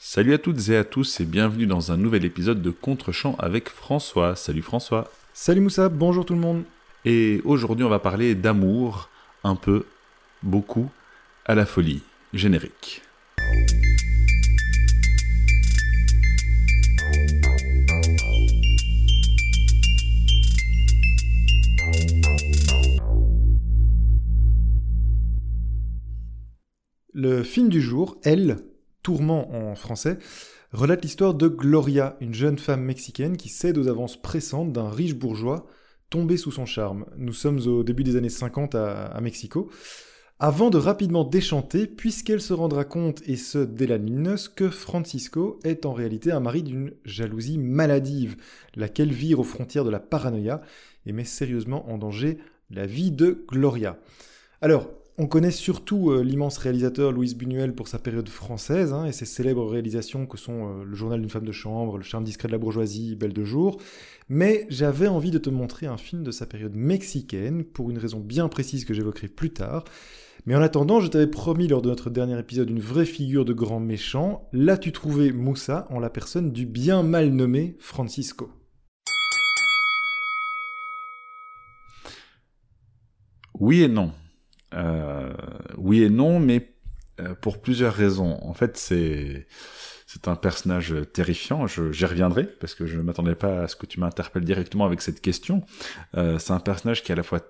Salut à toutes et à tous et bienvenue dans un nouvel épisode de Contre-champ avec François. Salut François. Salut Moussa, bonjour tout le monde. Et aujourd'hui on va parler d'amour, un peu, beaucoup, à la folie. Générique. Le film du jour, Elle, Tourment en français, relate l'histoire de Gloria, une jeune femme mexicaine qui cède aux avances pressantes d'un riche bourgeois tombé sous son charme. Nous sommes au début des années 50 à, Mexico. Avant de rapidement déchanter, puisqu'elle se rendra compte, et ce dès la que Francisco est en réalité un mari d'une jalousie maladive, laquelle vire aux frontières de la paranoïa et met sérieusement en danger la vie de Gloria. Alors, on connaît surtout euh, l'immense réalisateur Louis Buñuel pour sa période française hein, et ses célèbres réalisations que sont euh, Le journal d'une femme de chambre, Le charme discret de la bourgeoisie, Belle de jour. Mais j'avais envie de te montrer un film de sa période mexicaine pour une raison bien précise que j'évoquerai plus tard. Mais en attendant, je t'avais promis lors de notre dernier épisode une vraie figure de grand méchant. Là, tu trouvais Moussa en la personne du bien mal nommé Francisco? Oui et non. Euh, oui et non, mais euh, pour plusieurs raisons. En fait, c'est c'est un personnage terrifiant. J'y reviendrai parce que je ne m'attendais pas à ce que tu m'interpelles directement avec cette question. Euh, c'est un personnage qui est à la fois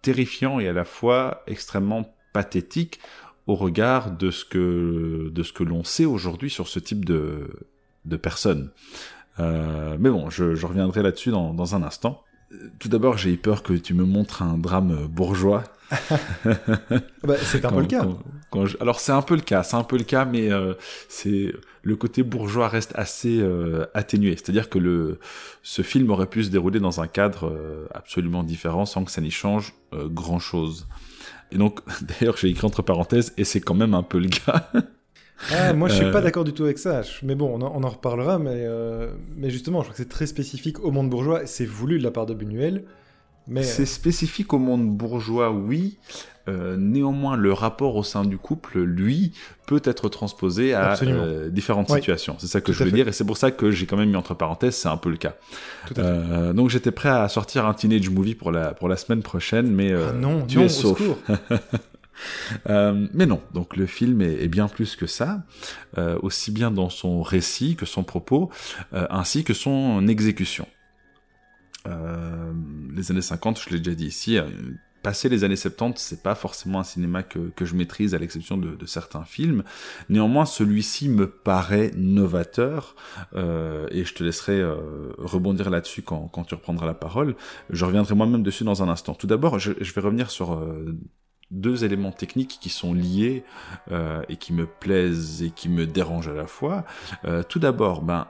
terrifiant et à la fois extrêmement pathétique au regard de ce que de ce que l'on sait aujourd'hui sur ce type de de personnes. Euh, mais bon, je, je reviendrai là-dessus dans, dans un instant. Tout d'abord, j'ai eu peur que tu me montres un drame bourgeois bah, c'est un peu le cas. Quand, quand je... Alors c'est un peu le cas, c'est un peu le cas, mais euh, c'est le côté bourgeois reste assez euh, atténué. C'est-à-dire que le ce film aurait pu se dérouler dans un cadre euh, absolument différent sans que ça n'y change euh, grand chose. Et donc d'ailleurs j'ai écrit entre parenthèses et c'est quand même un peu le cas. Ah, moi, je suis pas d'accord du tout avec ça. Mais bon, on en, on en reparlera. Mais, euh, mais justement, je crois que c'est très spécifique au monde bourgeois. C'est voulu de la part de Buñuel. Mais c'est spécifique au monde bourgeois, oui. Euh, néanmoins, le rapport au sein du couple, lui, peut être transposé à euh, différentes Oui. situations. C'est ça que Tout je veux fait. dire, et c'est pour ça que j'ai quand même mis entre parenthèses, c'est un peu le cas. Tout à fait. Euh, donc j'étais prêt à sortir un teenage movie pour la pour la semaine prochaine, mais euh, Ah non, tu non, es au sauf. secours. Euh, mais non, donc le film est, bien plus que ça, euh, aussi bien dans son récit que son propos, euh, ainsi que son exécution. Les années 50, je l'ai déjà dit ici, passé les années 70, c'est pas forcément un cinéma que, je maîtrise à l'exception de, certains films. Néanmoins, celui-ci me paraît novateur, et je te laisserai rebondir là-dessus quand, tu reprendras la parole. Je reviendrai moi-même dessus dans un instant. Tout d'abord, je, vais revenir sur deux éléments techniques qui sont liés euh, et qui me plaisent et qui me dérangent à la fois. Euh, tout d'abord, ben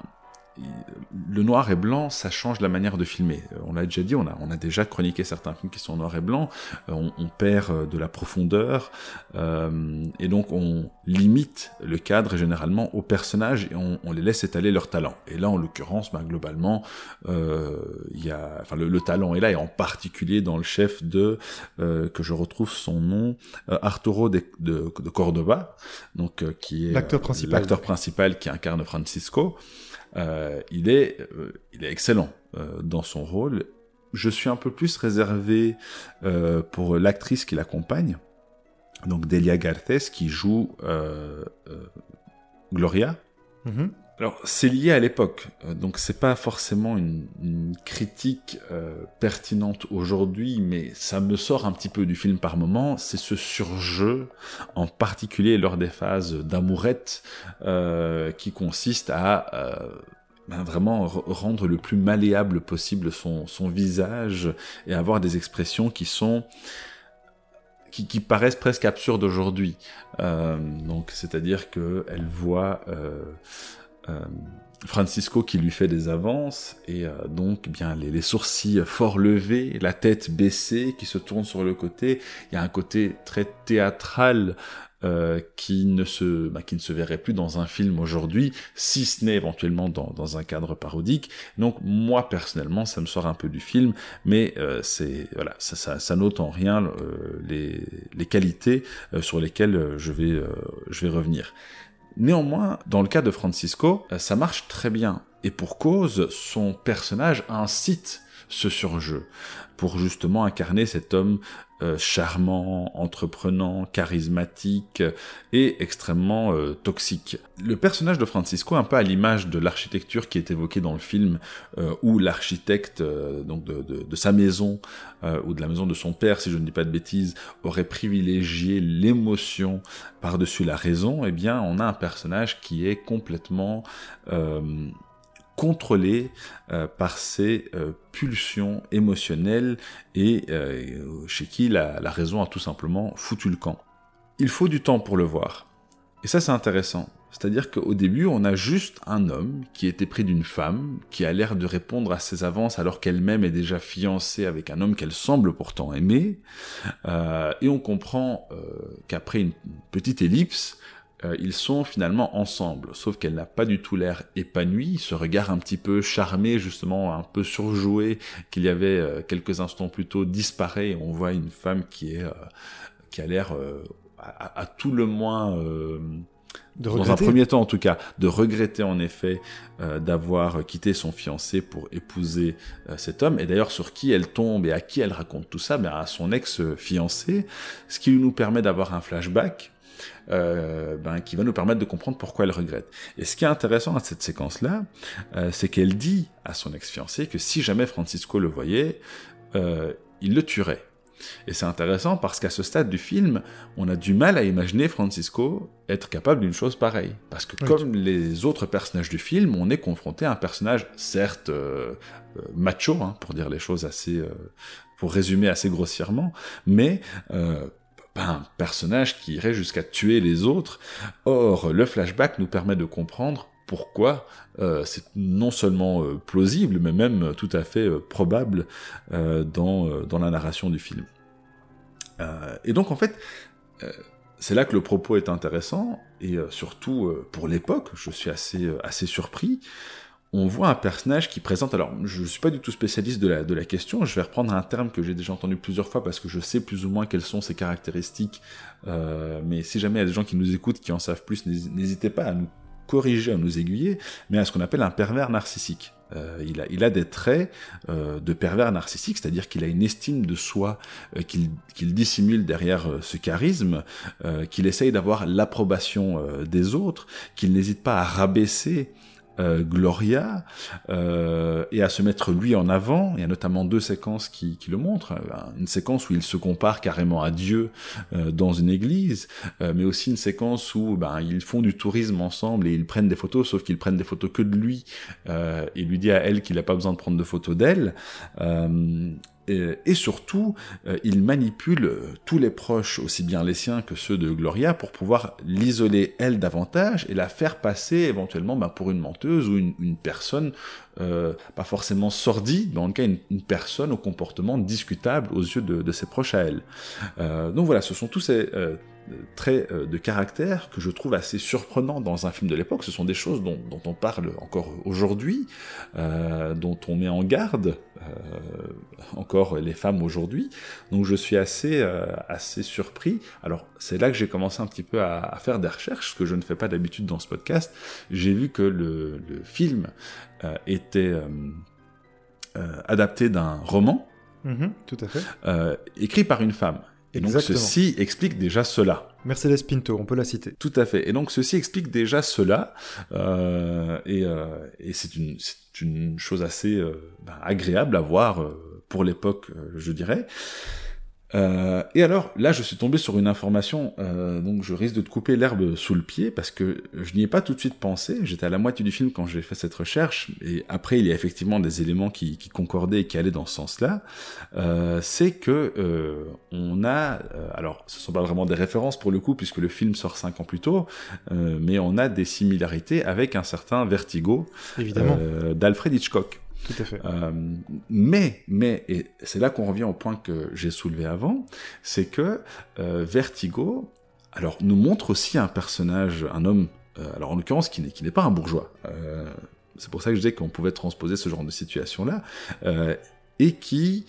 le noir et blanc, ça change la manière de filmer. Euh, On l'a déjà dit, on a, on a déjà chroniqué certains films qui sont en noir et blanc. Euh, on, on perd euh, de la profondeur euh, et donc on limite le cadre généralement aux personnages et on, on les laisse étaler leur talent. Et là, en l'occurrence, ben, globalement, euh, y a, enfin, le, le talent est là et en particulier dans le chef de euh, que je retrouve son nom, Arturo de, de, de Cordoba, donc euh, qui est L'acteur principal. l'acteur principal qui incarne Francisco. Euh, il est, euh, il est excellent euh, dans son rôle. Je suis un peu plus réservé pour l'actrice qui l'accompagne, donc Delia Garces, qui joue Gloria. Alors, c'est lié à l'époque, euh, donc c'est pas forcément une, critique euh, pertinente aujourd'hui, mais ça me sort un petit peu du film par moment. C'est ce surjeu, en particulier lors des phases d'amourette, euh, qui consiste à ben, vraiment rendre le plus malléable possible son, visage et avoir des expressions qui sont qui, paraissent presque absurdes aujourd'hui. Donc, c'est-à-dire que elle voit Francisco qui lui fait des avances et euh, donc bien les, sourcils fort levés, la tête baissée qui se tourne sur le côté. Il y a un côté très théâtral euh, qui ne se bah, qui ne se verrait plus dans un film aujourd'hui, si ce n'est éventuellement dans, un cadre parodique. Donc moi personnellement, ça me sort un peu du film, mais euh, c'est voilà, ça, ça, n'ôte en rien euh, les, les qualités euh, sur lesquelles euh, je vais euh, je vais revenir. Néanmoins, dans le cas de Francisco, ça marche très bien. Et pour cause, son personnage incite ce surjeu pour justement incarner cet homme euh, charmant, entreprenant, charismatique et extrêmement euh, toxique. Le personnage de Francisco, un peu à l'image de l'architecture qui est évoquée dans le film, euh, où l'architecte donc de, de, sa maison ou de la maison de son père, si je ne dis pas de bêtises, aurait privilégié l'émotion par-dessus la raison, eh bien, on a un personnage qui est complètement contrôlé euh, par ses euh, pulsions émotionnelles et euh, chez qui la, raison a tout simplement foutu le camp. Il faut du temps pour le voir. Et ça c'est intéressant. C'est-à-dire qu'au début, on a juste un homme qui était pris d'une femme, qui a l'air de répondre à ses avances alors qu'elle-même est déjà fiancée avec un homme qu'elle semble pourtant aimer. et on comprend qu'après une petite ellipse, euh, ils sont finalement ensemble, sauf qu'elle n'a pas du tout l'air épanouie, ce regard un petit peu charmé, justement un peu surjoué qu'il y avait euh, quelques instants plus tôt disparaît, et on voit une femme qui est euh, qui a l'air à, tout le moins dans un premier temps en tout cas, de regretter en effet d'avoir quitté son fiancé pour épouser cet homme, et d'ailleurs sur qui elle tombe et à qui elle raconte tout ça, ben à son ex-fiancé, ce qui nous permet d'avoir un flashback euh, ben, qui va nous permettre de comprendre pourquoi elle regrette. Et ce qui est intéressant à cette séquence-là, euh, c'est qu'elle dit à son ex-fiancé que si jamais Francisco le voyait, euh, il le tuerait. Et c'est intéressant parce qu'à ce stade du film, on a du mal à imaginer Francisco être capable d'une chose pareille. Parce que comme les autres personnages du film, on est confronté à un personnage, certes macho, hein, pour dire les choses assez, pour résumer assez grossièrement, mais un personnage qui irait jusqu'à tuer les autres. Or, le flashback nous permet de comprendre pourquoi euh, c'est non seulement euh, plausible, mais même tout à fait euh, probable dans, la narration du film. et donc en fait, c'est là que le propos est intéressant, et surtout pour l'époque, je suis assez surpris, on voit un personnage qui présente, alors je ne suis pas du tout spécialiste de la, de la question, je vais reprendre un terme que j'ai déjà entendu plusieurs fois parce que je sais plus ou moins quelles sont ses caractéristiques, euh, mais si jamais il y a des gens qui nous écoutent, qui en savent plus, n'hésitez pas à nous corriger, à nous aiguiller, mais à ce qu'on appelle un pervers narcissique. Euh, il, a, il, a, des traits euh, de pervers narcissique, c'est-à-dire qu'il a une estime de soi qu'il dissimule derrière ce charisme, qu'il essaye d'avoir l'approbation des autres, qu'il n'hésite pas à rabaisser euh, Gloria euh, et à se mettre lui en avant. Il y a notamment deux séquences qui, qui le montrent. Euh, une séquence où il se compare carrément à Dieu dans une église, mais aussi une séquence où ben, ils font du tourisme ensemble et ils prennent des photos, sauf qu'ils prennent des photos que de lui. il lui dit à elle qu'il n'a pas besoin de prendre de photos d'elle. Euh, et, surtout, euh, il manipule euh, tous les proches, aussi bien les siens que ceux de Gloria, pour pouvoir l'isoler elle davantage et la faire passer éventuellement ben, pour une menteuse ou une, personne pas forcément sordide, mais en tout cas une, personne au comportement discutable aux yeux de, de ses proches à elle. donc voilà, ce sont tous ces traits euh, de caractère que je trouve assez surprenants dans un film de l'époque. Ce sont des choses dont, on parle encore aujourd'hui, euh, dont on met en garde euh, encore les femmes aujourd'hui. Donc je suis assez, assez surpris. Alors c'est là que j'ai commencé un petit peu à, faire des recherches, ce que je ne fais pas d'habitude dans ce podcast. J'ai vu que le, film était adapté d'un roman. Mm-hmm, tout à fait. écrit par une femme. Et donc ceci explique déjà cela. Mercedes Pinto, on peut la citer. Tout à fait. Et donc ceci explique déjà cela, euh, et, euh, et c'est une, une, chose assez euh, bah, agréable à voir euh, pour l'époque, euh, je dirais. Euh, et alors, là, je suis tombé sur une information, euh, donc je risque de te couper l'herbe sous le pied, parce que je n'y ai pas tout de suite pensé, j'étais à la moitié du film quand j'ai fait cette recherche, et après, il y a effectivement des éléments qui, qui concordaient et qui allaient dans ce sens-là, euh, c'est que euh, on a, euh, alors ce sont pas vraiment des références pour le coup, puisque le film sort cinq ans plus tôt, mais on a des similarités avec un certain Vertigo d'Alfred Hitchcock. Tout à fait. Euh, mais, mais, et c'est là qu'on revient au point que j'ai soulevé avant, c'est que euh, Vertigo, alors, nous montre aussi un personnage, un homme, euh, alors en l'occurrence qui n'est, pas un bourgeois. C'est pour ça que je disais qu'on pouvait transposer ce genre de situation-là, et qui,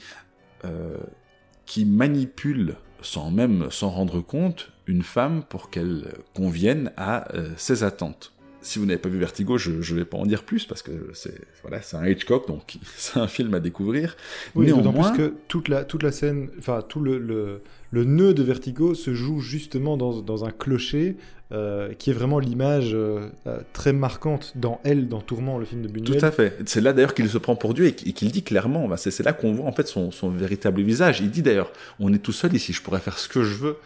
qui manipule sans même s'en rendre compte, une femme pour qu'elle convienne à ses attentes si vous n'avez pas vu Vertigo, je ne vais pas en dire plus parce que c'est voilà, c'est un Hitchcock, donc c'est un film à découvrir. Oui, Néanmoins, plus que toute la toute la scène, enfin tout le, le, le, nœud de Vertigo se joue justement dans, dans un clocher euh, qui est vraiment l'image euh, euh, très marquante dans Elle, dans Tourment, le film de Buñuel. Tout à fait. C'est là d'ailleurs qu'il se prend pour Dieu et qu'il dit clairement. Bah, c'est là qu'on voit en fait son, son véritable visage. Il dit d'ailleurs, on est tout seul ici, je pourrais faire ce que je veux.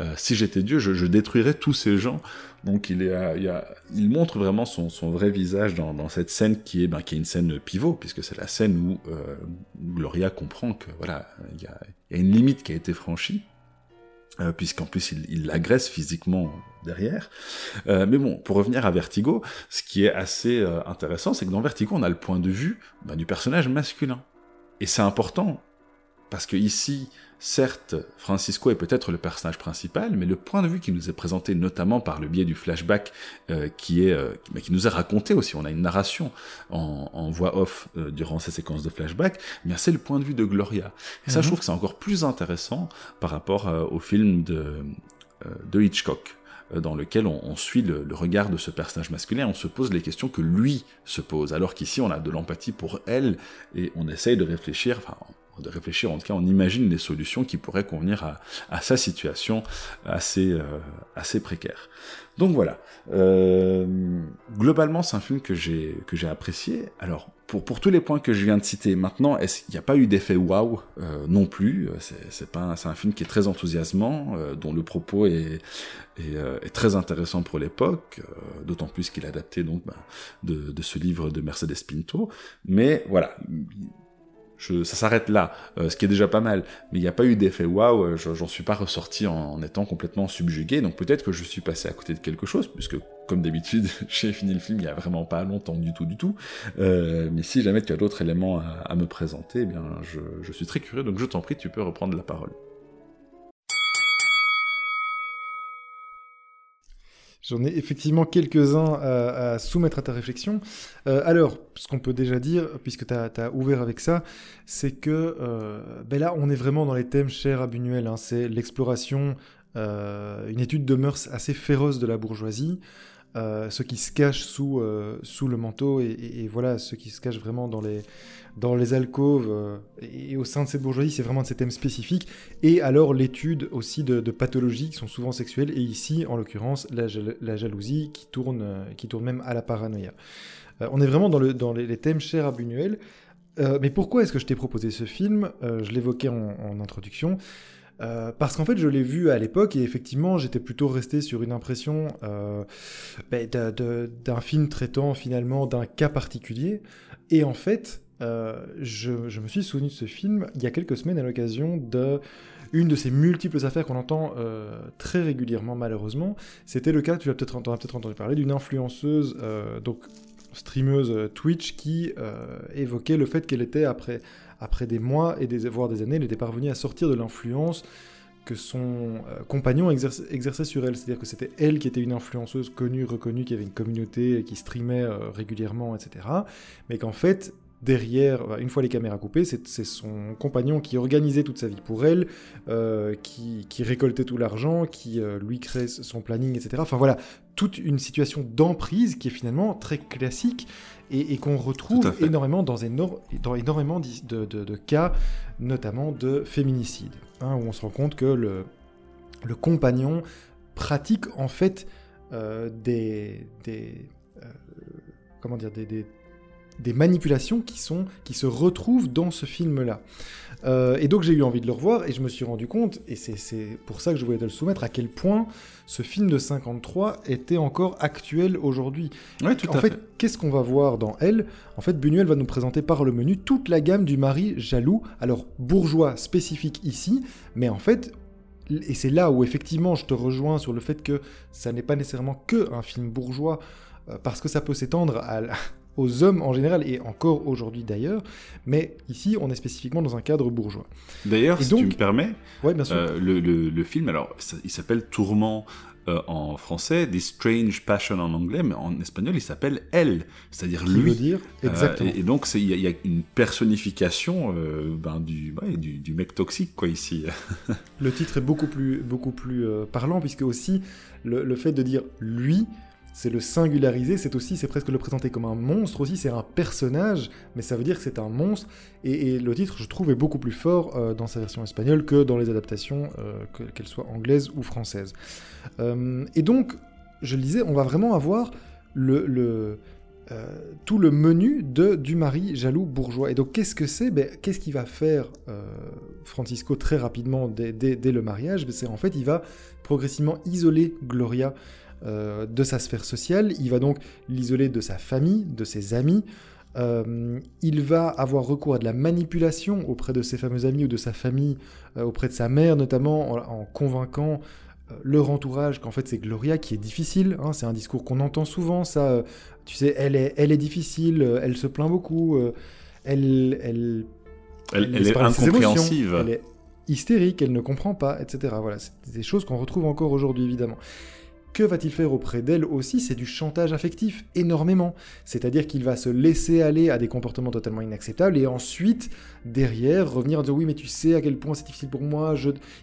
Euh, si j'étais Dieu, je, je, détruirais tous ces gens. Donc il, est, il, a, il montre vraiment son, son vrai visage dans, dans, cette scène qui est, ben, qui est une scène pivot, puisque c'est la scène où euh, Gloria comprend que voilà, il y a, y a, une limite qui a été franchie. Euh, puisqu'en plus il, il l'agresse physiquement derrière. Euh, mais bon, pour revenir à Vertigo, ce qui est assez euh, intéressant, c'est que dans Vertigo, on a le point de vue ben, du personnage masculin. Et c'est important, parce que ici, certes, Francisco est peut-être le personnage principal, mais le point de vue qui nous est présenté notamment par le biais du flashback euh, qui est euh, qui nous est raconté aussi, on a une narration en, en voix off euh, durant ces séquences de flashback, mais c'est le point de vue de Gloria. Et ça, je mhm. trouve que c'est encore plus intéressant par rapport au film de, de Hitchcock dans lequel on, on suit le, le, regard de ce personnage masculin, on se pose les questions que lui se pose, alors qu'ici on a de l'empathie pour elle et on essaye de réfléchir, enfin de réfléchir, en tout cas on imagine les solutions qui pourraient convenir à, à sa situation assez, euh, assez précaire. Donc voilà, euh, globalement c'est un film que j'ai que j'ai apprécié. Alors pour, pour tous les points que je viens de citer maintenant, qu'il n'y a pas eu d'effet waouh euh, non plus? C'est un film qui est très enthousiasmant, euh, dont le propos est, est, euh, est très intéressant pour l'époque, euh, d'autant plus qu'il est adapté donc bah, de, de ce livre de Mercedes Pinto. Mais voilà ça s'arrête là, euh, ce qui est déjà pas mal. Mais il n'y a pas eu d'effet waouh, euh, j'en suis pas ressorti en, étant complètement subjugué, donc peut-être que je suis passé à côté de quelque chose, puisque comme d'habitude, j'ai fini le film il y a vraiment pas longtemps du tout du tout. Euh, mais si jamais tu as d'autres éléments à, me présenter, eh bien je suis très curieux, donc je t'en prie, tu peux reprendre la parole. J'en ai effectivement quelques-uns à, soumettre à ta réflexion. Euh, alors, ce qu'on peut déjà dire, puisque tu as, as, ouvert avec ça, c'est que euh, ben là, on est vraiment dans les thèmes chers à Buñuel. Hein. C'est l'exploration, euh, une étude de mœurs assez féroce de la bourgeoisie, euh, ce qui se cache sous, euh, sous le manteau, et, voilà, ce qui se cache vraiment dans les, dans alcôves euh, et au sein de cette bourgeoisie, c'est vraiment de ces thèmes spécifiques. Et alors l'étude aussi de, pathologies qui sont souvent sexuelles, et ici, en l'occurrence, la, jalousie qui tourne, euh, qui tourne même à la paranoïa. On est vraiment dans, le, dans les, thèmes chers à Buñuel. Mais pourquoi est-ce que je t'ai proposé ce film? Je l'évoquais en, introduction. Euh, parce qu'en fait, je l'ai vu à l'époque et effectivement, j'étais plutôt resté sur une impression euh, ben, d'un film traitant finalement d'un cas particulier. Et en fait, euh, je, me suis souvenu de ce film il y a quelques semaines à l'occasion de une de ces multiples affaires qu'on entend très régulièrement malheureusement. C'était le cas, tu as peut-être peut entendu parler, d'une influenceuse, donc streameuse Twitch, qui évoquait le fait qu'elle était, après, après des mois et des, voire des années, elle était parvenue à sortir de l'influence que son euh, compagnon exerçait sur elle. C'est-à-dire que c'était elle qui était une influenceuse connue, reconnue, qui avait une communauté, qui streamait euh, régulièrement, etc. Mais qu'en fait, derrière, une fois les caméras coupées, c'est son compagnon qui organisait toute sa vie pour elle, euh, qui, récoltait tout l'argent, qui lui créait son planning, etc. Enfin voilà, toute une situation d'emprise qui est finalement très classique et, et qu'on retrouve énormément dans, éno dans énormément de, de, de, cas, notamment de féminicide, hein, où on se rend compte que le, le compagnon pratique en fait euh, des, des euh, comment dire des, des des manipulations qui sont qui se retrouvent dans ce film là euh, et donc j'ai eu envie de le revoir et je me suis rendu compte et c'est pour ça que je voulais te le soumettre à quel point ce film de 53 était encore actuel aujourd'hui ouais, tout en à fait, fait. qu'est-ce qu'on va voir dans elle? En fait Buñuel va nous présenter par le menu toute la gamme du mari jaloux alors bourgeois spécifique ici mais en fait et c'est là où effectivement je te rejoins sur le fait que ça n'est pas nécessairement que un film bourgeois euh, parce que ça peut s'étendre à, aux hommes en général, et encore aujourd'hui d'ailleurs, mais ici on est spécifiquement dans un cadre bourgeois. D'ailleurs, si donc, tu me permets, ouais, bien sûr. Euh, le, le, le, film, alors ça, il s'appelle Tourment euh, en français, This Strange Passion en anglais, mais en espagnol, il s'appelle elle, c'est-à-dire lui. veut dire Euh, exactement. et, et donc, il y, a- il y a une personnification ben, du, ouais, du, du mec toxique, quoi, ici. Le titre est beaucoup plus, beaucoup plus parlant, puisque aussi le, le fait de dire lui, c'est le singulariser, c'est aussi, c'est presque le présenter comme un monstre aussi, c'est un personnage, mais ça veut dire que c'est un monstre. Et, le titre, je trouve, est beaucoup plus fort euh, dans sa version espagnole que dans les adaptations, euh, que- qu'elles soient anglaises ou françaises. Euh, et donc, je le disais, on va vraiment avoir le, tout le menu de, du mari jaloux bourgeois. Et donc, qu'est-ce que c'est? Ben, Qu'est-ce qu'il va faire Francisco très rapidement dès le mariage? Ben, C'est en fait, il va progressivement isoler Gloria euh, de sa sphère sociale. Il va donc l'isoler de sa famille, de ses amis. Euh, il va avoir recours à de la manipulation auprès de ses fameux amis ou de sa famille, euh, auprès de sa mère notamment, en, en convainquant leur entourage qu'en fait c'est Gloria qui est difficile. hein. c'est un discours qu'on entend souvent, ça. tu sais, elle est, elle est difficile, elle se plaint beaucoup, elle, elle, Elle, est émotions. Elle est hystérique, elle ne comprend pas, etc. Voilà, c'est des choses qu'on retrouve encore aujourd'hui, évidemment. Que va-t-il faire auprès d'elle aussi? C'est du chantage affectif, énormément. C'est-à-dire qu'il va se laisser aller à des comportements totalement inacceptables et ensuite, derrière, revenir en disant oui, mais tu sais à quel point c'est difficile pour moi.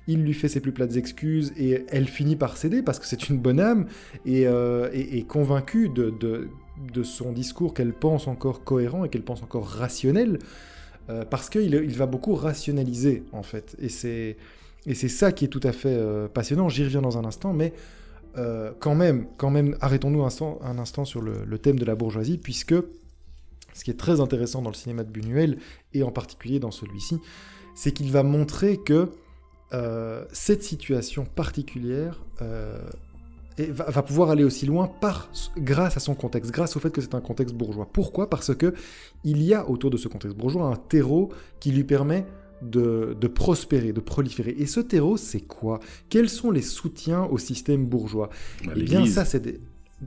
Il lui fait ses plus plates excuses et elle finit par céder parce que c'est une bonne âme et, euh, convaincue de, son discours qu'elle pense encore cohérent et qu'elle pense encore rationnel. Euh, parce qu'il il va beaucoup rationaliser, en fait. Et c'est, et c'est ça qui est tout à fait euh, passionnant. J'y reviens dans un instant, mais euh, quand même, arrêtons-nous un instant, sur le, thème de la bourgeoisie, puisque ce qui est très intéressant dans le cinéma de Buñuel, et en particulier dans celui-ci, c'est qu'il va montrer que euh, cette situation particulière euh, va, pouvoir aller aussi loin grâce à son contexte, grâce au fait que c'est un contexte bourgeois. Pourquoi? Parce que il y a autour de ce contexte bourgeois un terreau qui lui permet de, de prospérer, de proliférer. Et ce terreau, c'est quoi? Quels sont les soutiens au système bourgeois? Bah, Eh bien, ça, c'est des...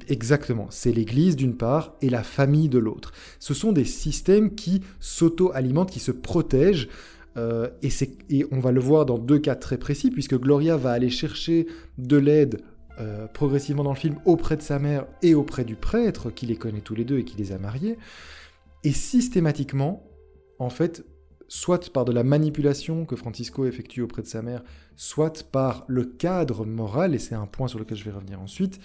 Exactement, c'est l'Église d'une part et la famille de l'autre. Ce sont des systèmes qui s'auto-alimentent, qui se protègent, euh, et on va le voir dans deux cas très précis, puisque Gloria va aller chercher de l'aide euh, progressivement dans le film auprès de sa mère et auprès du prêtre, qui les connaît tous les deux et qui les a mariés, et systématiquement, en fait, soit par de la manipulation que Francisco effectue auprès de sa mère, soit par le cadre moral, et c'est un point sur lequel je vais revenir ensuite,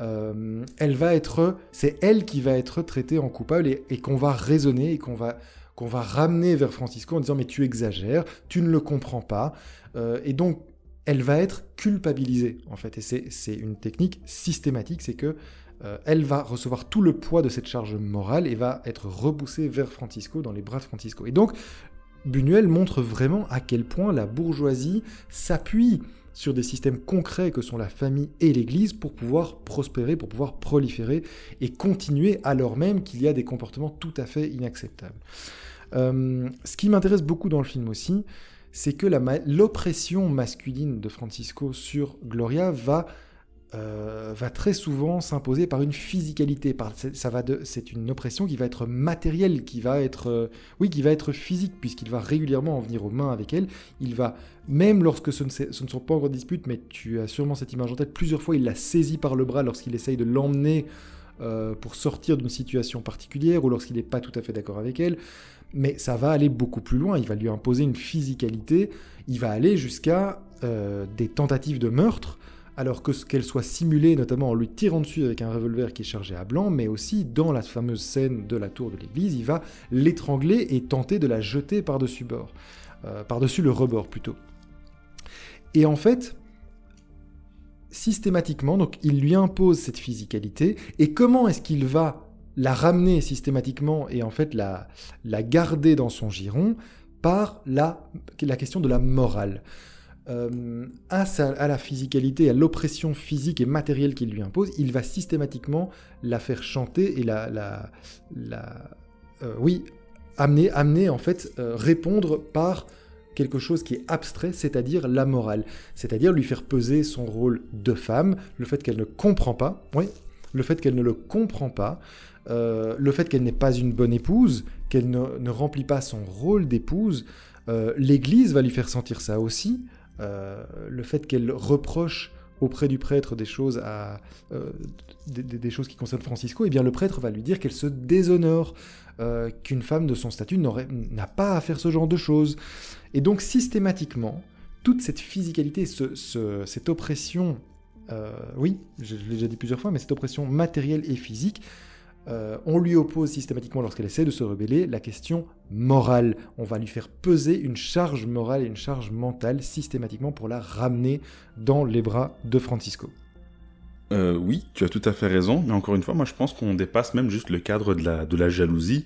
euh, elle va être, c'est elle qui va être traitée en coupable et, qu'on va raisonner et qu'on va, va ramener vers Francisco en disant mais tu exagères, tu ne le comprends pas, Euh, et donc elle va être culpabilisée en fait, et c'est, c'est une technique systématique, c'est que euh, elle va recevoir tout le poids de cette charge morale et va être repoussée vers Francisco, dans les bras de Francisco. Et donc, Buñuel montre vraiment à quel point la bourgeoisie s'appuie sur des systèmes concrets que sont la famille et l'Église pour pouvoir prospérer, pour pouvoir proliférer et continuer alors même qu'il y a des comportements tout à fait inacceptables. Euh, ce qui m'intéresse beaucoup dans le film aussi, c'est que l'oppression masculine de Francisco sur Gloria va euh, va très souvent s'imposer par une physicalité. Ça va c'est une oppression qui va être matérielle, qui va être, euh, oui, qui va être physique, puisqu'il va régulièrement en venir aux mains avec elle. Il va, même lorsque ce ne, sont pas encore disputes, mais tu as sûrement cette image en tête, plusieurs fois il la saisit par le bras lorsqu'il essaye de l'emmener euh, pour sortir d'une situation particulière ou lorsqu'il n'est pas tout à fait d'accord avec elle. Mais ça va aller beaucoup plus loin. Il va lui imposer une physicalité. Il va aller jusqu'à des tentatives de meurtre alors que ce qu'elle soit simulée, notamment en lui tirant dessus avec un revolver qui est chargé à blanc, mais aussi dans la fameuse scène de la tour de l'église, il va l'étrangler et tenter de la jeter par-dessus bord, euh, par-dessus le rebord plutôt. Et en fait, systématiquement, donc il lui impose cette physicalité, et comment est-ce qu'il va la ramener systématiquement et en fait la, garder dans son giron par la question de la morale? Euh, à, la physicalité, à l'oppression physique et matérielle qu'il lui impose, il va systématiquement la faire chanter et la, la, euh, oui, amener, amener en fait, euh, répondre par quelque chose qui est abstrait, c'est-à-dire la morale, c'est-à-dire lui faire peser son rôle de femme, le fait qu'elle ne comprend pas, oui, le fait qu'elle ne le comprend pas, le fait qu'elle n'est pas une bonne épouse, qu'elle ne, remplit pas son rôle d'épouse, l'Église va lui faire sentir ça aussi, euh, le fait qu'elle reproche auprès du prêtre des choses, à, des, des, choses qui concernent Francisco, eh bien le prêtre va lui dire qu'elle se déshonore, qu'une femme de son statut n'a pas à faire ce genre de choses. Et donc systématiquement, toute cette physicalité, ce, cette oppression, oui, je l'ai déjà dit plusieurs fois, mais cette oppression matérielle et physique, euh, on lui oppose systématiquement, lorsqu'elle essaie de se rebeller, la question morale. On va lui faire peser une charge morale et une charge mentale systématiquement pour la ramener dans les bras de Francisco. Euh, oui, tu as tout à fait raison, mais encore une fois, moi je pense qu'on dépasse même juste le cadre de la, de la jalousie,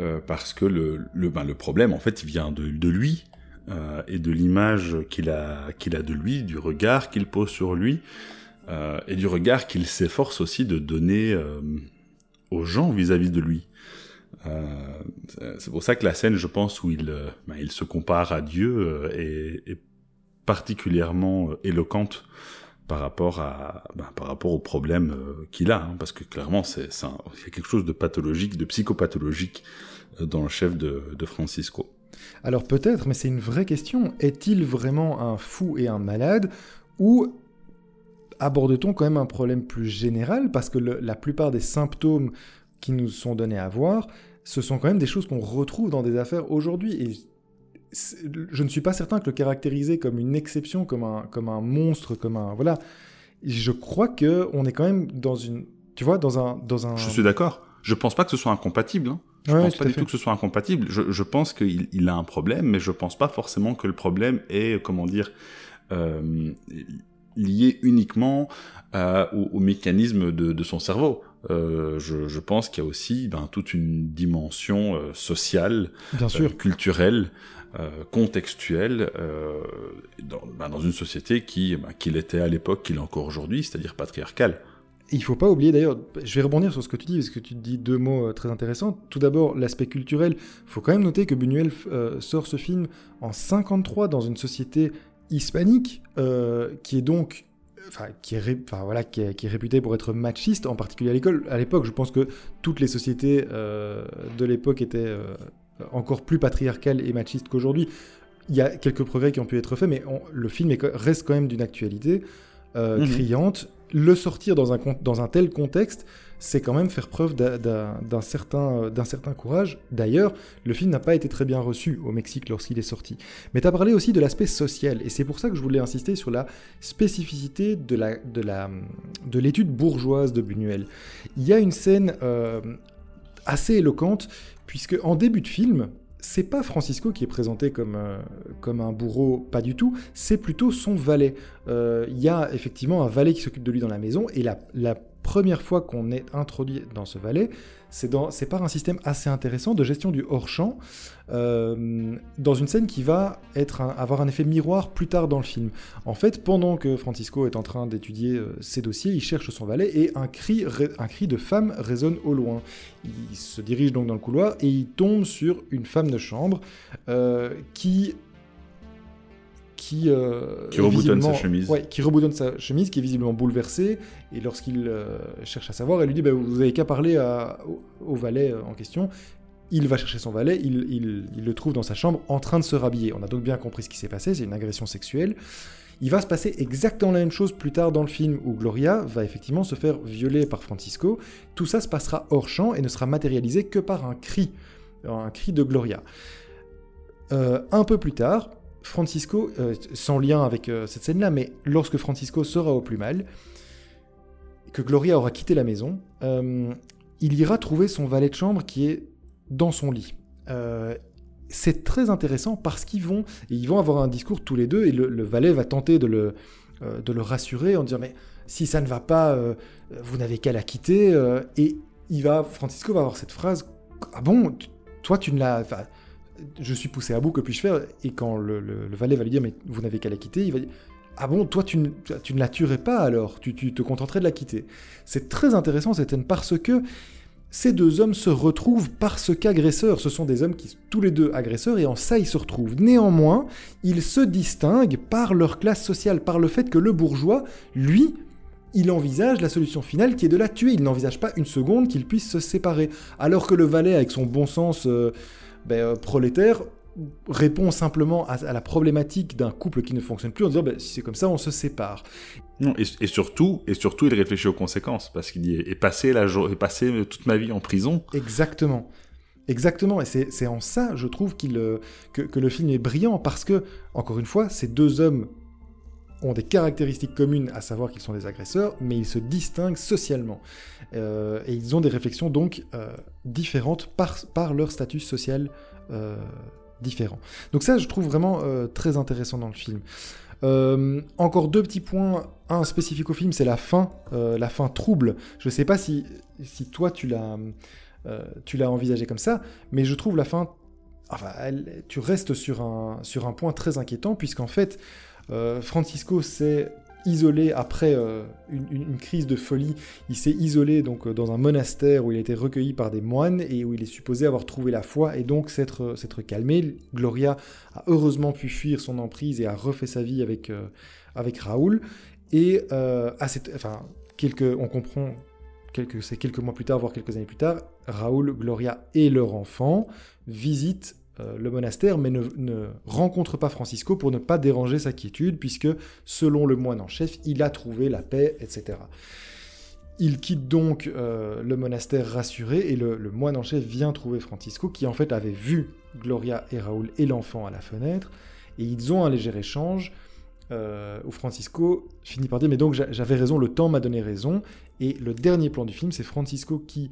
euh, parce que le, le, ben, le, problème, en fait, vient de, de lui, et de l'image qu'il a, qu'il a de lui, du regard qu'il pose sur lui, et du regard qu'il s'efforce aussi de donner aux gens vis-à-vis de lui. Euh, c'est pour ça que la scène, je pense, où il, euh, ben, se compare à Dieu euh, est, particulièrement éloquente par rapport à ben, par rapport au problème qu'il a, hein, parce que clairement, c'est il y a quelque chose de pathologique, de psychopathologique dans le chef de, de Francisco. Alors peut-être, mais c'est une vraie question. Est-il vraiment un fou et un malade, ou aborde-t-on quand même un problème plus général? Parce que la plupart des symptômes qui nous sont donnés à voir, ce sont quand même des choses qu'on retrouve dans des affaires aujourd'hui. Et je ne suis pas certain que le caractériser comme une exception, comme un, comme un monstre, comme un... Voilà. Je crois que on est quand même dans une... Tu vois, dans un... Dans un... Je suis d'accord. Je pense pas que ce soit incompatible. Hein. Je ne pense pas du tout que ce soit incompatible. Je, je pense qu'il il a un problème, mais je pense pas forcément que le problème est, comment dire, euh, lié uniquement euh, au, mécanisme de, son cerveau. Euh, je, pense qu'il y a aussi ben, toute une dimension euh, sociale, Bien sûr. culturelle, contextuelle, dans, ben, dans, une société qui, ben, qu'il était à l'époque, qu'il est encore aujourd'hui, c'est-à-dire patriarcale. Il faut pas oublier d'ailleurs, je vais rebondir sur ce que tu dis, parce que tu dis deux mots très intéressants. Tout d'abord, l'aspect culturel. Il faut quand même noter que Buñuel sort ce film en 53 dans une société hispanique, euh, qui est donc Enfin, qui est, enfin, voilà, qui est, qui est, réputé pour être machiste, en particulier à l'école. À l'époque, je pense que toutes les sociétés euh, de l'époque étaient euh, encore plus patriarcales et machistes qu'aujourd'hui. Il y a quelques progrès qui ont pu être faits, mais le film est, reste quand même d'une actualité mhm. criante. Le sortir dans un, dans un tel contexte, c'est quand même faire preuve d'un certain, courage. D'ailleurs, le film n'a pas été très bien reçu au Mexique lorsqu'il est sorti. Mais tu as parlé aussi de l'aspect social, et c'est pour ça que je voulais insister sur la spécificité de l'étude de de bourgeoise de Buñuel. Il y a une scène euh, assez éloquente, puisque en début de film, c'est pas Francisco qui est présenté comme, euh, un bourreau, pas du tout, c'est plutôt son valet. Euh, il y a effectivement un valet qui s'occupe de lui dans la maison, et la première fois qu'on est introduit dans ce valet, c'est par un système assez intéressant de gestion du hors-champ, euh, dans une scène qui va avoir un effet miroir plus tard dans le film. En fait, pendant que Francisco est en train d'étudier euh, ses dossiers, il cherche son valet et un cri, un cri de femme résonne au loin. Il se dirige donc dans le couloir et il tombe sur une femme de chambre euh, qui qui, euh, qui reboutonne sa chemise. qui reboutonne sa chemise, qui est visiblement bouleversée. Et lorsqu'il euh, cherche à savoir, elle lui dit bah, Vous n'avez qu'à parler au, valet euh, en question. Il va chercher son valet, il, le trouve dans sa chambre en train de se rhabiller. On a donc bien compris ce qui s'est passé c'est une agression sexuelle. Il va se passer exactement la même chose plus tard dans le film où Gloria va effectivement se faire violer par Francisco. Tout ça se passera hors champ et ne sera matérialisé que par un cri, un cri de Gloria. un peu plus tard, Francisco, euh, sans lien avec euh, cette scène-là, mais lorsque Francisco sera au plus mal, que Gloria aura quitté la maison, euh, il ira trouver son valet de chambre qui est dans son lit. c'est très intéressant parce qu'ils vont, ils vont avoir un discours tous les deux et le, valet va tenter de le, de le rassurer en disant mais si ça ne va pas, vous n'avez qu'à la quitter. et il va, Francisco va avoir cette phrase ah bon, toi tu ne l'as, je suis poussé à bout, que puis-je faire Et quand le, valet va lui dire, mais vous n'avez qu'à la quitter, il va dire, ah bon, toi tu ne, la tuerais pas alors, tu, te contenterais de la quitter. C'est très intéressant cette scène parce que ces deux hommes se retrouvent parce qu'agresseurs. Ce sont des hommes qui sont tous les deux agresseurs et en ça ils se retrouvent. Néanmoins, ils se distinguent par leur classe sociale, par le fait que le bourgeois, lui, il envisage la solution finale qui est de la tuer. Il n'envisage pas une seconde qu'ils puissent se séparer. Alors que le valet, avec son bon sens... Euh, ben, euh, prolétaire, répond simplement à, la problématique d'un couple qui ne fonctionne plus en disant bah, si c'est comme ça, on se sépare. Non, et, surtout, et surtout, il réfléchit aux conséquences parce qu'il dit est passé la est passé toute ma vie en prison. Exactement. Exactement, et c'est en ça, je trouve, euh, que, que, le film est brillant, parce que, encore une fois, ces deux hommes ont des caractéristiques communes, à savoir qu'ils sont des agresseurs, mais ils se distinguent socialement. Euh, et ils ont des réflexions donc euh, différentes par, leur statut social euh, différent. Donc ça, je trouve vraiment très intéressant dans le film. encore deux petits points. Un spécifique au film, c'est la fin, la fin trouble. Je ne sais pas si, toi tu l'as, tu l'as envisagé comme ça, mais je trouve la fin. Enfin, tu restes sur un point très inquiétant, puisqu'en fait, euh, Francisco s'est isolé après euh, une, crise de folie. Il s'est isolé donc euh, dans un monastère où il a été recueilli par des moines et où il est supposé avoir trouvé la foi et donc s'être calmé. Gloria a heureusement pu fuir son emprise et a refait sa vie avec, avec Raoul. Et à cette, enfin, quelques, on comprend quelques, c'est quelques mois plus tard, voire quelques années plus tard, Raoul, Gloria et leur enfant visitent le monastère, mais ne, rencontre pas Francisco pour ne pas déranger sa quiétude, puisque selon le moine en chef, il a trouvé la paix, etc. Il quitte donc euh, le monastère rassuré et le, moine en chef vient trouver Francisco qui en fait avait vu Gloria et Raoul et l'enfant à la fenêtre et ils ont un léger échange euh, où Francisco finit par dire mais donc j'avais raison, le temps m'a donné raison et le dernier plan du film c'est Francisco qui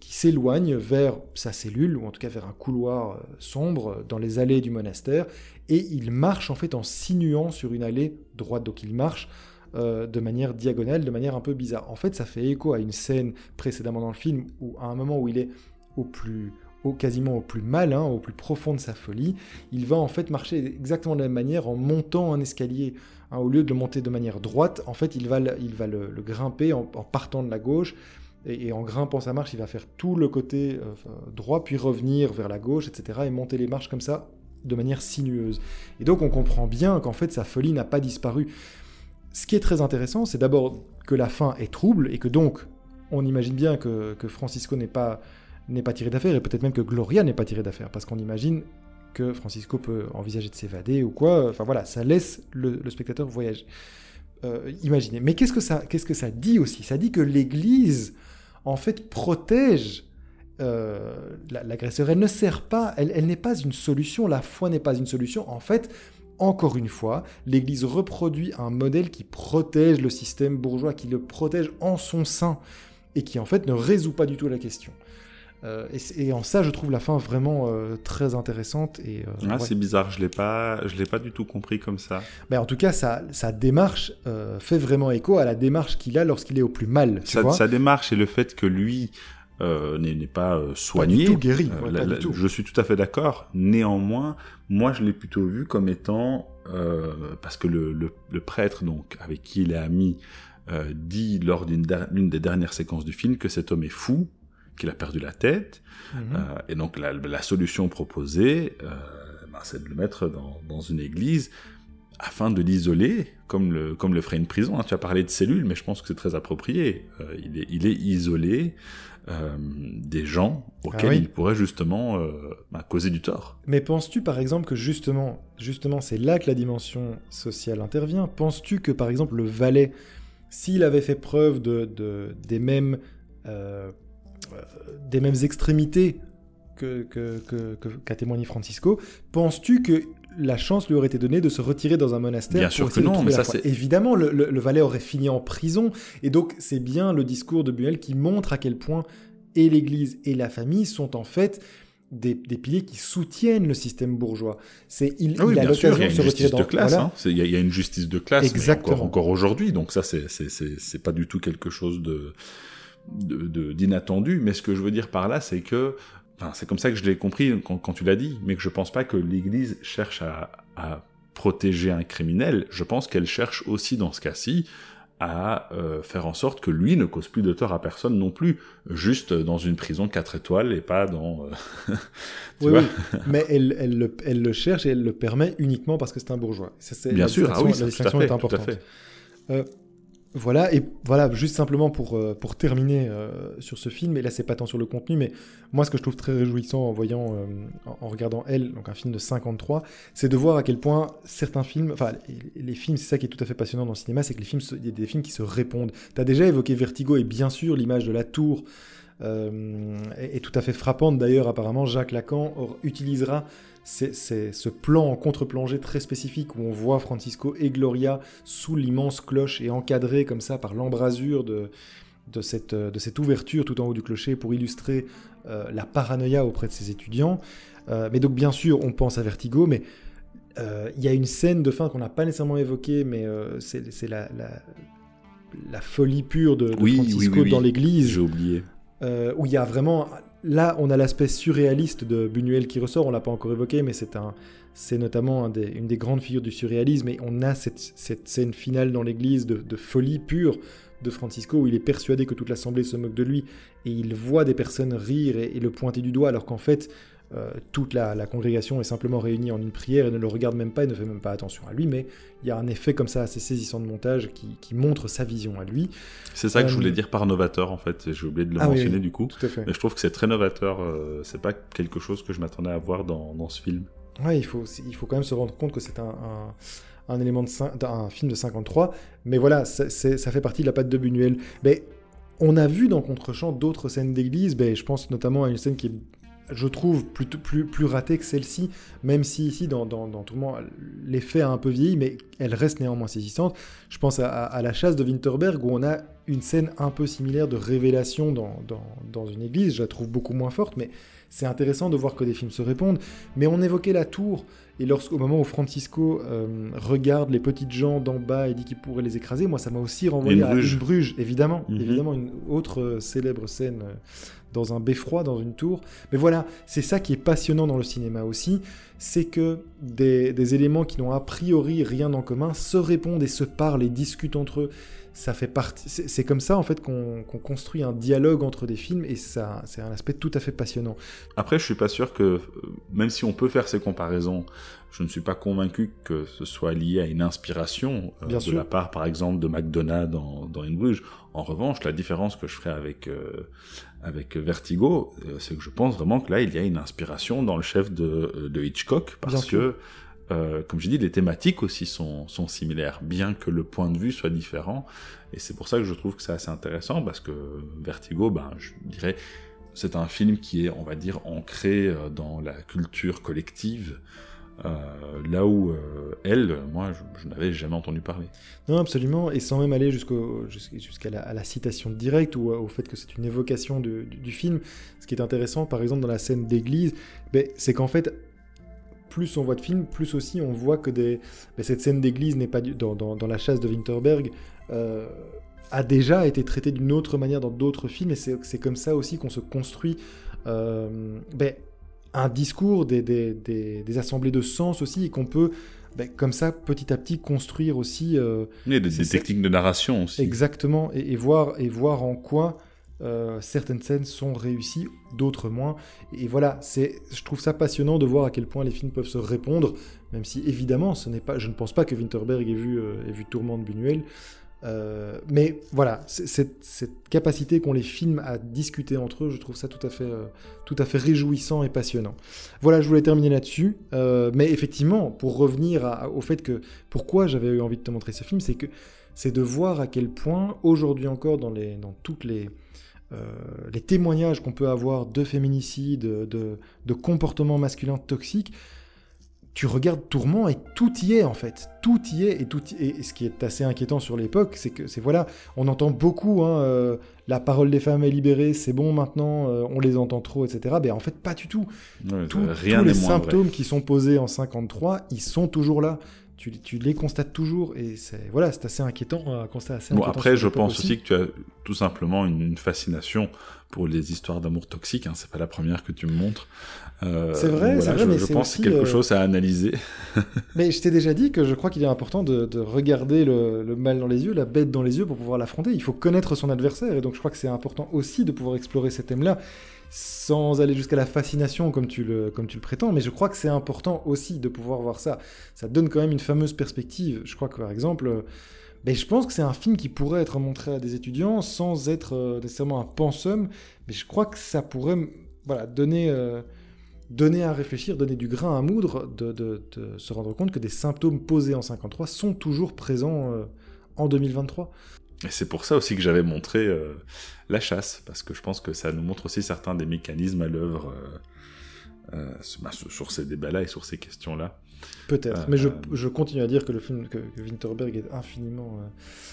qui s'éloigne vers sa cellule, ou en tout cas vers un couloir euh, sombre dans les allées du monastère, et il marche en fait en sinuant sur une allée droite, donc il marche euh, de manière diagonale, de manière un peu bizarre. En fait, ça fait écho à une scène précédemment dans le film, où à un moment où il est au plus, au, quasiment au plus malin, au plus profond de sa folie, il va en fait marcher exactement de la même manière en montant un escalier. Hein, au lieu de le monter de manière droite, en fait, il va, il va le, grimper en partant de la gauche et, en grimpant sa marche, il va faire tout le côté euh, droit, puis revenir vers la gauche, etc. et monter les marches comme ça, de manière sinueuse. Et donc on comprend bien qu'en fait sa folie n'a pas disparu. Ce qui est très intéressant, c'est d'abord que la fin est trouble, et que donc on imagine bien que, Francisco n'est pas, n'est pas tiré d'affaire, et peut-être même que Gloria n'est pas tirée d'affaire, parce qu'on imagine que Francisco peut envisager de s'évader ou quoi. Enfin voilà, ça laisse le, spectateur voyager. Euh, imaginer. Mais qu'est-ce que ça, qu'est-ce que ça dit aussi? Ça dit que l'Église en fait, protège euh, l'agresseur. Elle ne sert pas, elle, n'est pas une solution, la foi n'est pas une solution. En fait, encore une fois, l'Église reproduit un modèle qui protège le système bourgeois, qui le protège en son sein, et qui en fait ne résout pas du tout la question. Euh, et, en ça, je trouve la fin vraiment euh, très intéressante. Et, ah, C'est bizarre, je ne l'ai pas du tout compris comme ça. Mais en tout cas, sa, sa démarche fait vraiment écho à la démarche qu'il a lorsqu'il est au plus mal. sa, démarche et le fait que lui n'est pas soigné. Pas du tout guéri. Je suis tout à fait d'accord. Néanmoins, moi, je l'ai plutôt vu comme étant. parce que le, le, prêtre donc, avec qui il est ami dit lors d'une des dernières séquences du film que cet homme est fou qu'il a perdu la tête. Mhm. Euh, et donc la, solution proposée, euh, ben, c'est de le mettre dans, une église afin de l'isoler, comme le, comme le ferait une prison. Hein. Tu as parlé de cellules, mais je pense que c'est très approprié. Euh, il, est, il est isolé des gens auxquels ah il pourrait justement ben, causer du tort. Mais penses-tu par exemple que justement, justement c'est là que la dimension sociale intervient? Penses-tu que par exemple le valet, s'il avait fait preuve de, de des mêmes des mêmes extrémités que, qu'a témoigné Francisco, penses-tu que la chance lui aurait été donnée de se retirer dans un monastère Bien sûr que non, mais ça c'est... Évidemment, le, valet aurait fini en prison, et donc c'est bien le discours de Buell qui montre à quel point et l'Église et la famille sont en fait des, piliers qui soutiennent le système bourgeois. C'est il, ah il a l'occasion de se retirer dans... de classe. Hein. Il y, a une justice de classe, encore, encore aujourd'hui. Donc ça, c'est, c'est pas du tout quelque chose de d'inattendu, mais ce que je veux dire par là, c'est que, enfin, c'est comme ça que je l'ai compris quand, tu l'as dit, mais que je pense pas que l'Église cherche à, protéger un criminel, je pense qu'elle cherche aussi dans ce cas-ci à euh, faire en sorte que lui ne cause plus de tort à personne non plus, juste dans une prison 4 étoiles et pas dans... Euh, oui, oui, mais elle, elle, le, elle, le, cherche et elle le permet uniquement parce que c'est un bourgeois. Bien sûr, ah oui, la distinction est importante. Euh, Voilà, et voilà, juste simplement pour, euh, terminer euh, sur ce film, et là c'est pas tant sur le contenu, mais moi ce que je trouve très réjouissant en voyant, euh, en, regardant Elle, donc un film de 53, c'est de voir à quel point certains films, enfin les, films, c'est ça qui est tout à fait passionnant dans le cinéma, c'est que les films, il y a des films qui se répondent. T'as déjà évoqué Vertigo, et bien sûr l'image de la tour est, tout à fait frappante. D'ailleurs, apparemment, Jacques Lacan utilisera c'est ce plan en contre-plongée très spécifique où on voit Francisco et Gloria sous l'immense cloche et encadré comme ça par l'embrasure de, de, cette, euh, de cette ouverture tout en haut du clocher pour illustrer euh, la paranoïa auprès de ses étudiants. Euh, mais donc bien sûr, on pense à Vertigo, mais euh, il y a une scène de fin qu'on n'a pas nécessairement évoquée, mais c'est c'est la, la, la folie pure de, de Oui, oui, Francisco oui, oui. dans l'église J'ai oublié. euh, où il y a vraiment là on a l'aspect surréaliste de Buñuel qui ressort on l'a pas encore évoqué mais c'est un c'est notamment une des grandes figures du surréalisme et on a cette, scène finale dans l'église de, folie pure de Francisco où il est persuadé que toute l'assemblée se moque de lui et il voit des personnes rire et le pointer du doigt alors qu'en fait euh, toute la, la congrégation est simplement réunie en une prière et ne le regarde même pas et ne fait même pas attention à lui mais il y a un effet comme ça assez saisissant de montage qui, qui montre sa vision à lui C'est ça que je Euh, voulais dire par novateur, en fait. J'ai oublié de le Ah mentionner oui. du coup. tout à fait Mais je trouve que c'est très novateur. euh, c'est pas quelque chose que je m'attendais à voir dans, dans ce film. Ouais, il faut, il faut quand même se rendre compte que c'est un, un, un élément de cin- d'un film de 53, mais voilà, ça fait partie de la patte de Buñuel. Mais on a vu dans Contrechamp d'autres scènes d'église, ben, je pense notamment à une scène qui est, je trouve, plutôt plus, plus ratée que celle-ci, même si ici, dans, dans, dans Tourment, l'effet a un peu vieilli, mais elle reste néanmoins saisissante. Je pense à, à- à La chasse de Winterberg, où on a une scène un peu similaire de révélation dans, une église, je la trouve beaucoup moins forte, mais c'est intéressant de voir que des films se répondent. Mais on évoquait la tour, et lorsqu'au moment où Francisco euh, regarde les petites gens d'en bas et dit qu'il pourrait les écraser, moi ça m'a aussi renvoyé Une à Bruges, évidemment, Mhm. évidemment une autre euh, célèbre scène euh, dans un beffroi, dans une tour. Mais voilà, c'est ça qui est passionnant dans le cinéma aussi, c'est que des, des éléments qui n'ont a priori rien en commun se répondent et se parlent et discutent entre eux. Ça fait partie. C'est comme ça en fait qu'on construit un dialogue entre des films et ça, c'est un aspect tout à fait passionnant. Après, je suis pas sûr que, même si on peut faire ces comparaisons, je ne suis pas convaincu que ce soit lié à une inspiration euh, Bien de sûr. la part, par exemple, de McDonald's dans, dans In Bruges. En revanche, la différence que je ferai avec, euh, avec Vertigo, euh, c'est que je pense vraiment que là, il y a une inspiration dans le chef de, euh, de Hitchcock, parce que, euh, comme j'ai dit, les thématiques aussi sont, sont similaires, bien que le point de vue soit différent. Et c'est pour ça que je trouve que c'est assez intéressant, parce que Vertigo, ben, je dirais, c'est un film qui est, on va dire, ancré dans la culture collective, euh, là où euh, elle, moi, je, n'avais jamais entendu parler. Non, absolument, et sans même aller jusqu'à la, citation directe ou au fait que c'est une évocation du, film. Ce qui est intéressant, par exemple, dans la scène d'église, ben, c'est qu'en fait, plus on voit de films, plus aussi on voit que ben, cette scène d'église n'est pas dans, la chasse de Winterberg. euh, a déjà été traitée d'une autre manière dans d'autres films, et c'est comme ça aussi qu'on se construit ben, un discours, des, des- des- des assemblées de sens aussi, et qu'on peut, ben, comme ça, petit à petit, construire aussi euh, des, techniques de narration aussi. exactement, et, et voir, et voir en quoi euh, certaines scènes sont réussies, d'autres moins. Et voilà, c'est, je trouve ça passionnant de voir à quel point les films peuvent se répondre, même si évidemment, ce n'est pas, je ne pense pas que Winterberg ait vu, euh, ait vu Tourment de Buñuel. Euh, mais voilà, cette, capacité qu'ont les films à discuter entre eux, je trouve ça tout à fait, euh, tout à fait réjouissant et passionnant. Voilà, je voulais terminer là-dessus. Euh, mais effectivement, pour revenir au fait que pourquoi j'avais eu envie de te montrer ce film, c'est que c'est de voir à quel point aujourd'hui encore dans, les, dans toutes les, les témoignages qu'on peut avoir de féminicide, de, de comportements masculins toxiques, tu regardes Tourment et tout y est en fait, tout y est et tout y est. Et ce qui est assez inquiétant sur l'époque, c'est que c'est voilà, on entend beaucoup hein, euh, la parole des femmes est libérée, c'est bon maintenant, euh, on les entend trop, etc. Ben en fait pas du tout. Ouais, Tout- rien tous les moins symptômes vrai. qui sont posés en 53, ils sont toujours là. Tu, tu les constates toujours et c'est voilà, c'est assez inquiétant, un constat assez Bon, inquiétant après, je pense aussi. que tu as tout simplement une, une fascination pour les histoires d'amour toxique. Hein. C'est pas la première que tu me montres. Euh, C'est vrai, c'est vrai, je, mais je pense que c'est quelque euh, chose à analyser. Mais je t'ai déjà dit que je crois qu'il est important de, de regarder le, le mal dans les yeux, la bête dans les yeux pour pouvoir l'affronter. Il faut connaître son adversaire et donc je crois que c'est important aussi de pouvoir explorer ces thèmes-là sans aller jusqu'à la fascination comme tu, le, comme tu le prétends. Mais je crois que c'est important aussi de pouvoir voir ça. Ça donne quand même une fameuse perspective. Je crois que par exemple, euh, Mais je pense que c'est un film qui pourrait être montré à des étudiants sans être euh, nécessairement un pensum, mais je crois que ça pourrait voilà, donner, euh, donner à réfléchir, donner du grain à moudre, de, se rendre compte que des symptômes posés en 53 sont toujours présents en 2023. Et c'est pour ça aussi que j'avais montré euh, la chasse, parce que je pense que ça nous montre aussi certains des mécanismes à l'œuvre euh, euh, sur, bah, sur- ces débats-là et sur ces questions-là. Peut-être, mais je, je continue à dire que le film que, que Winterberg est infiniment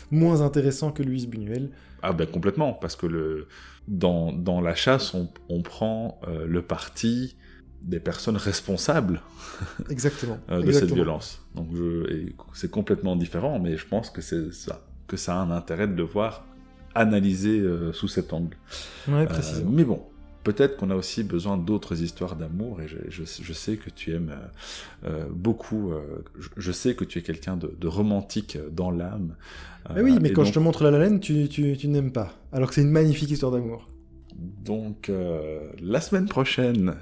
moins intéressant que Louise Buñuel. Ah ben complètement, parce que le, dans, dans la chasse, on, on prend le parti des personnes responsables Exactement. de cette violence. Donc c'est complètement différent, mais je pense que c'est ça, que ça a un intérêt de le voir analysé euh, sous cet angle. Ouais, Euh, précisément. mais bon, peut-être qu'on a aussi besoin d'autres histoires d'amour, et je, je- je sais que tu aimes euh, beaucoup, euh, je, je sais que tu es quelqu'un de, de romantique dans l'âme. Mais oui, Euh, mais et quand donc, je te montre La La Land, tu, tu, tu n'aimes pas. Alors que c'est une magnifique histoire d'amour. Donc, la semaine prochaine...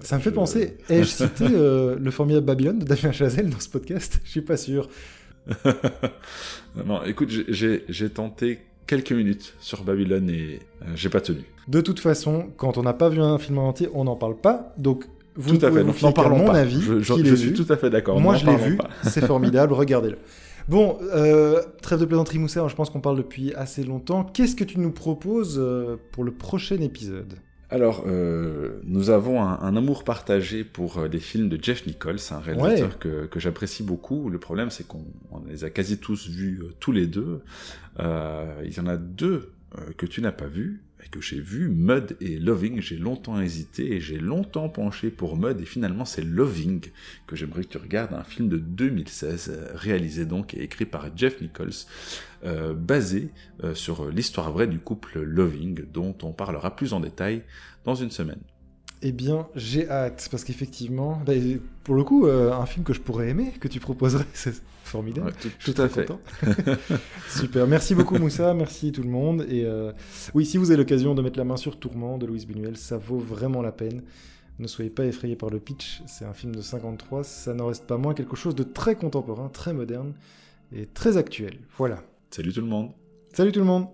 Ça me fait penser, ai-je cité le formidable Babylone de Damien Chazelle dans ce podcast Je suis pas sûr. non, écoute, j'ai- tenté quelques minutes sur Babylone et euh, j'ai pas tenu. De toute façon, quand on n'a pas vu un film en entier, on n'en parle pas. Donc, vous tout à fait, vous donc parlons mon pas. avis, je suis vu. tout à fait d'accord. Moi, je l'ai vu, c'est formidable, regardez-le. Bon, euh, trêve de plaisanterie Moussa, je pense qu'on parle depuis assez longtemps. Qu'est-ce que tu nous proposes euh, pour le prochain épisode? Alors, euh, nous avons un, un amour partagé pour euh, les films de Jeff Nichols, un réalisateur que, que j'apprécie beaucoup. Le problème, c'est qu'on on les a quasi tous vus euh, tous les deux. Euh, il y en a deux que tu n'as pas vus que j'ai vus, Mud et Loving. J'ai longtemps hésité et j'ai longtemps penché pour Mud et finalement c'est Loving que j'aimerais que tu regardes, un film de 2016 euh, réalisé donc et écrit par Jeff Nichols, euh, basé euh, sur l'histoire vraie du couple Loving dont on parlera plus en détail dans une semaine. Eh bien, j'ai hâte, parce qu'effectivement, bah, pour le coup, un film que je pourrais aimer, que tu proposerais, c'est formidable. Ouais, tout, à fait. Super, merci beaucoup Moussa, merci tout le monde. Et euh, oui, si vous avez l'occasion de mettre la main sur Tourment de Louise Buñuel, ça vaut vraiment la peine. Ne soyez pas effrayés par le pitch, c'est un film de 53, ça n'en reste pas moins quelque chose de très contemporain, très moderne et très actuel. Voilà. Salut tout le monde. Salut tout le monde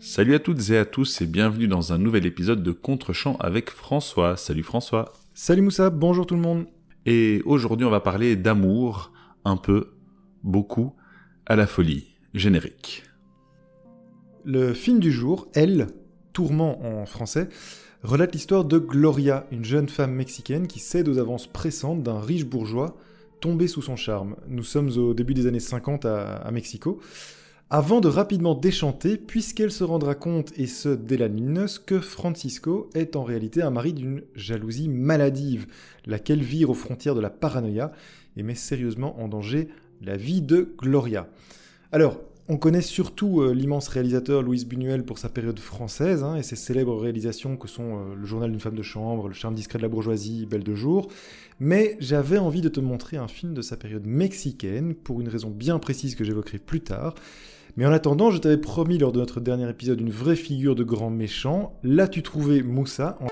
Salut à toutes et à tous et bienvenue dans un nouvel épisode de Contre-champ avec François. Salut François. Salut Moussa, bonjour tout le monde Et aujourd'hui on va parler d'amour, un peu, beaucoup, à la folie. Générique. Le film du jour, Elle, Tourment en français, relate l'histoire de Gloria, une jeune femme mexicaine qui cède aux avances pressantes d'un riche bourgeois tombé sous son charme. Nous sommes au début des années 50 à, à Mexico. Avant de rapidement déchanter, puisqu'elle se rendra compte, et ce dès la que Francisco est en réalité un mari d'une jalousie maladive, laquelle vire aux frontières de la paranoïa et met sérieusement en danger la vie de Gloria. Alors, on connaît surtout euh, l'immense réalisateur Louis Buñuel pour sa période française hein, et ses célèbres réalisations que sont euh, Le journal d'une femme de chambre, Le charme discret de la bourgeoisie, Belle de jour. Mais j'avais envie de te montrer un film de sa période mexicaine pour une raison bien précise que j'évoquerai plus tard. Mais en attendant, je t'avais promis lors de notre dernier épisode une vraie figure de grand méchant. L'as-tu trouvé, Moussa En-